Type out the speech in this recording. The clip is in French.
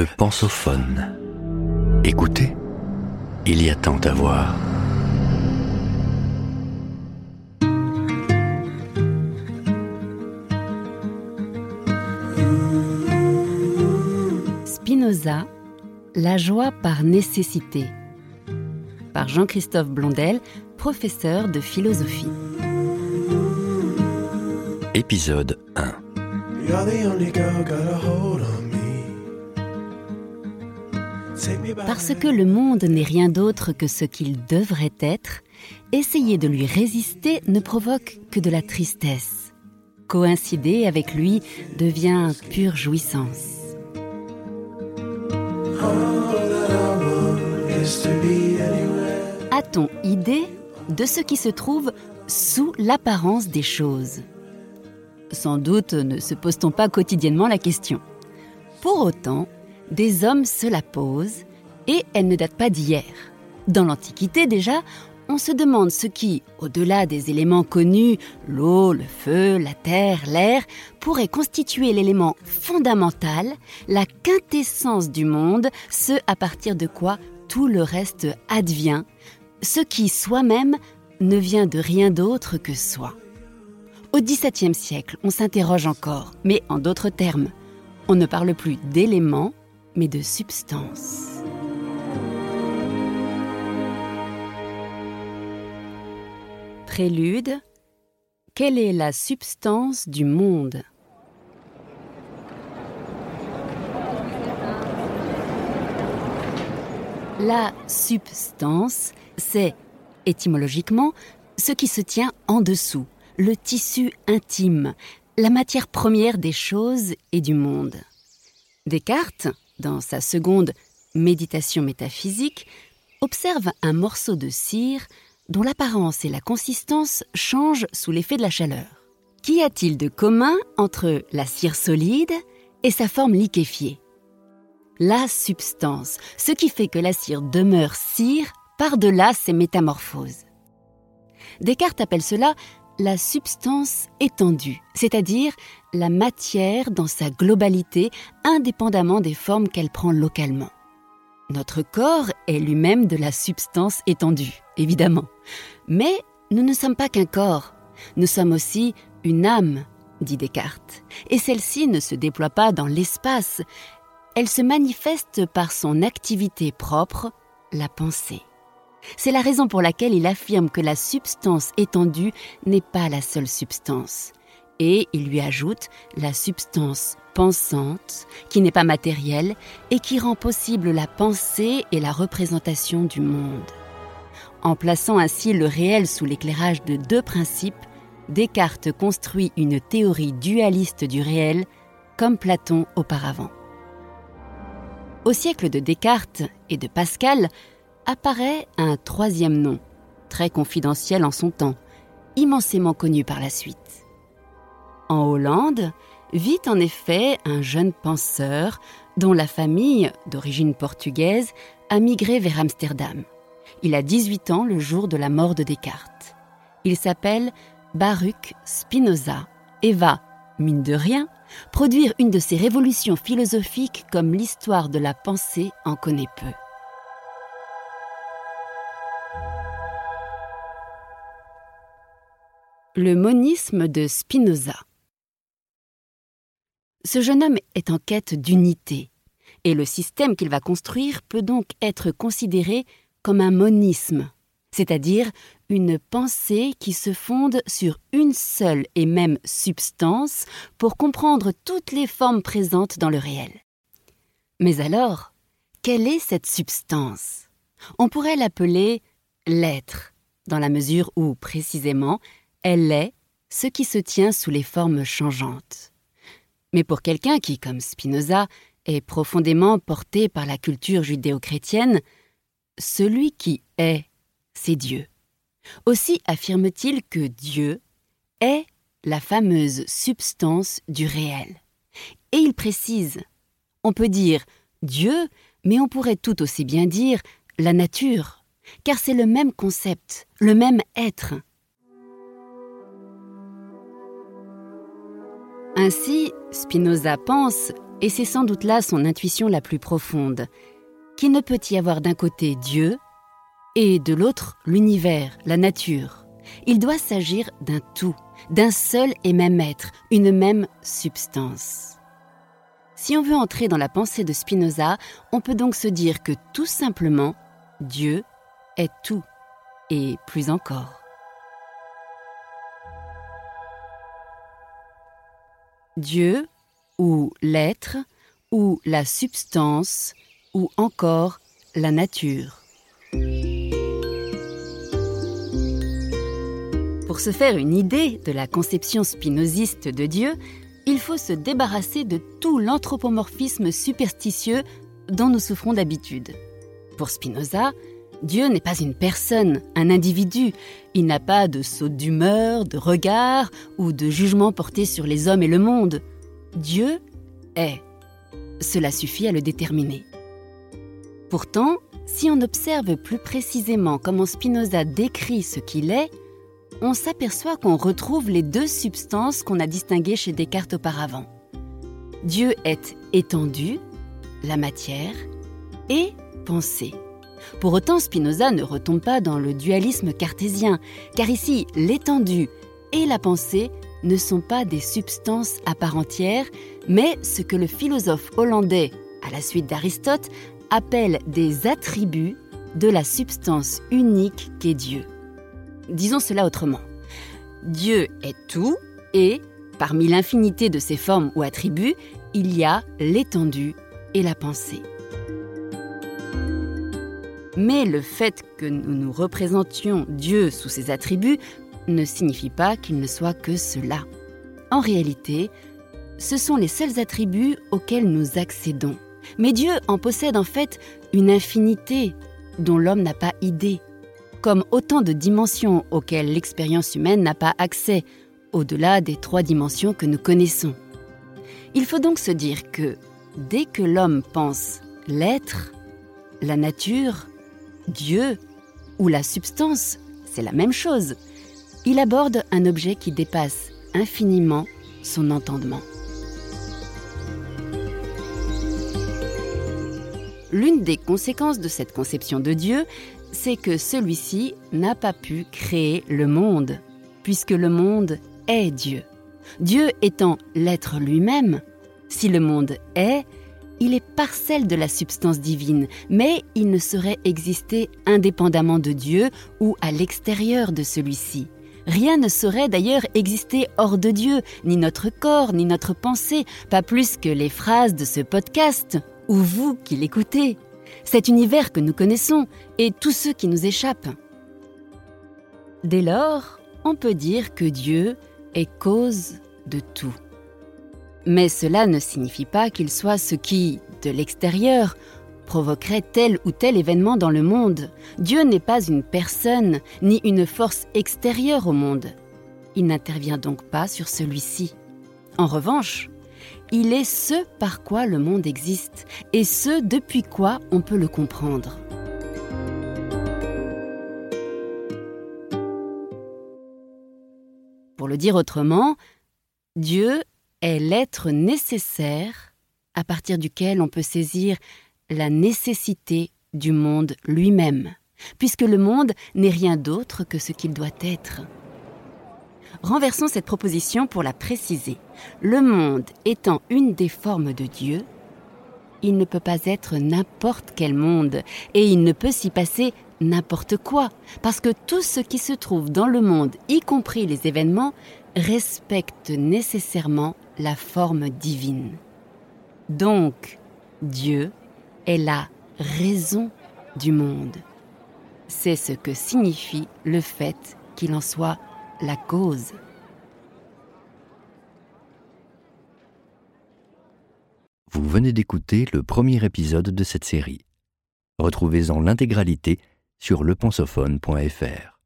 Le pensophone. Écoutez, il y a tant à voir. Spinoza, La joie par nécessité. Par Jean-Christophe Blondel, professeur de philosophie. Épisode 1. Parce que le monde n'est rien d'autre que ce qu'il devrait être, essayer de lui résister ne provoque que de la tristesse. Coïncider avec lui devient pure jouissance. A-t-on idée de ce qui se trouve sous l'apparence des choses? Sans doute ne se pose-t-on pas quotidiennement la question. Pour autant, des hommes se la posent et elle ne date pas d'hier. Dans l'Antiquité déjà, on se demande ce qui, au-delà des éléments connus, l'eau, le feu, la terre, l'air, pourrait constituer l'élément fondamental, la quintessence du monde, ce à partir de quoi tout le reste advient, ce qui soi-même ne vient de rien d'autre que soi. Au XVIIe siècle, on s'interroge encore, mais en d'autres termes, on ne parle plus d'éléments, mais de substance. Prélude Quelle est la substance du monde? La substance, c'est, étymologiquement, ce qui se tient en dessous, le tissu intime, la matière première des choses et du monde. Descartes, dans sa seconde Méditation métaphysique, observe un morceau de cire dont l'apparence et la consistance changent sous l'effet de la chaleur. Qu'y a-t-il de commun entre la cire solide et sa forme liquéfiée? La substance, ce qui fait que la cire demeure cire par-delà ses métamorphoses. Descartes appelle cela la substance étendue, c'est-à-dire la matière dans sa globalité, indépendamment des formes qu'elle prend localement. Notre corps est lui-même de la substance étendue, évidemment. Mais nous ne sommes pas qu'un corps, nous sommes aussi une âme, dit Descartes. Et celle-ci ne se déploie pas dans l'espace, elle se manifeste par son activité propre, la pensée. C'est la raison pour laquelle il affirme que la substance étendue n'est pas la seule substance. Et il lui ajoute la substance pensante, qui n'est pas matérielle et qui rend possible la pensée et la représentation du monde. En plaçant ainsi le réel sous l'éclairage de deux principes, Descartes construit une théorie dualiste du réel, comme Platon auparavant. Au siècle de Descartes et de Pascal apparaît un troisième nom, très confidentiel en son temps, immensément connu par la suite. En Hollande, vit en effet un jeune penseur dont la famille, d'origine portugaise, a migré vers Amsterdam. Il a 18 ans le jour de la mort de Descartes. Il s'appelle Baruch Spinoza et va, mine de rien, produire une de ces révolutions philosophiques comme l'histoire de la pensée en connaît peu. Le monisme de Spinoza ce jeune homme est en quête d'unité, et le système qu'il va construire peut donc être considéré comme un monisme, c'est-à-dire une pensée qui se fonde sur une seule et même substance pour comprendre toutes les formes présentes dans le réel. Mais alors, quelle est cette substance? On pourrait l'appeler l'être, dans la mesure où, précisément, elle est ce qui se tient sous les formes changeantes. Mais pour quelqu'un qui, comme Spinoza, est profondément porté par la culture judéo-chrétienne, celui qui est, c'est Dieu. Aussi affirme-t-il que Dieu est la fameuse substance du réel. Et il précise, on peut dire Dieu, mais on pourrait tout aussi bien dire la nature, car c'est le même concept, le même être. Ainsi, Spinoza pense et c'est sans doute là son intuition la plus profonde, qu'il ne peut y avoir d'un côté Dieu et de l'autre l'univers, la nature. Il doit s'agir d'un tout, d'un seul et même être, une même substance. Si on veut entrer dans la pensée de Spinoza, on peut donc se dire que tout simplement, Dieu est tout, et plus encore. Dieu, ou l'être, ou la substance, ou encore la nature. Pour se faire une idée de la conception spinoziste de Dieu, il faut se débarrasser de tout l'anthropomorphisme superstitieux dont nous souffrons d'habitude. Pour Spinoza, Dieu n'est pas une personne, un individu. Il n'a pas de saut d'humeur, de regard ou de jugement porté sur les hommes et le monde. Dieu est. Cela suffit à le déterminer. Pourtant, si on observe plus précisément comment Spinoza décrit ce qu'il est, on s'aperçoit qu'on retrouve les deux substances qu'on a distinguées chez Descartes auparavant. Dieu est étendu, la matière, et pensée. Pour autant, Spinoza ne retombe pas dans le dualisme cartésien, car ici, l'étendue et la pensée ne sont pas des substances à part entière, mais ce que le philosophe hollandais, à la suite d'Aristote, appelle des attributs de la substance unique qu'est Dieu. Disons cela autrement. Dieu est tout et, parmi l'infinité de ses formes ou attributs, il y a l'étendue et la pensée. Mais le fait que nous nous représentions Dieu sous ses attributs ne signifie pas qu'il ne soit que cela. En réalité, ce sont les seuls attributs auxquels nous accédons. Mais Dieu en possède en fait une infinité dont l'homme n'a pas idée comme autant de dimensions auxquelles l'expérience humaine n'a pas accès, au-delà des trois dimensions que nous connaissons. Il faut donc se dire que dès que l'homme pense l'être, la nature, Dieu ou la substance, c'est la même chose. Il aborde un objet qui dépasse infiniment son entendement. L'une des conséquences de cette conception de Dieu, c'est que celui-ci n'a pas pu créer le monde, puisque le monde est Dieu. Dieu étant l'être lui-même, si le monde est, il est parcelle de la substance divine, mais il ne saurait exister indépendamment de Dieu ou à l'extérieur de celui-ci. Rien ne saurait d'ailleurs exister hors de Dieu, ni notre corps, ni notre pensée, pas plus que les phrases de ce podcast, ou vous qui l'écoutez cet univers que nous connaissons et tous ceux qui nous échappent. Dès lors, on peut dire que Dieu est cause de tout. Mais cela ne signifie pas qu'il soit ce qui, de l'extérieur, provoquerait tel ou tel événement dans le monde. Dieu n'est pas une personne ni une force extérieure au monde. Il n'intervient donc pas sur celui-ci. En revanche, il est ce par quoi le monde existe et ce depuis quoi on peut le comprendre. Pour le dire autrement, Dieu est l'être nécessaire à partir duquel on peut saisir la nécessité du monde lui-même, puisque le monde n'est rien d'autre que ce qu'il doit être. Renversons cette proposition pour la préciser. Le monde étant une des formes de Dieu, il ne peut pas être n'importe quel monde, et il ne peut s'y passer n'importe quoi, parce que tout ce qui se trouve dans le monde, y compris les événements, respecte nécessairement la forme divine. Donc, Dieu est la raison du monde. C'est ce que signifie le fait qu'il en soit la cause. Vous venez d'écouter le premier épisode de cette série. Retrouvez-en l'intégralité sur lepensophone.fr.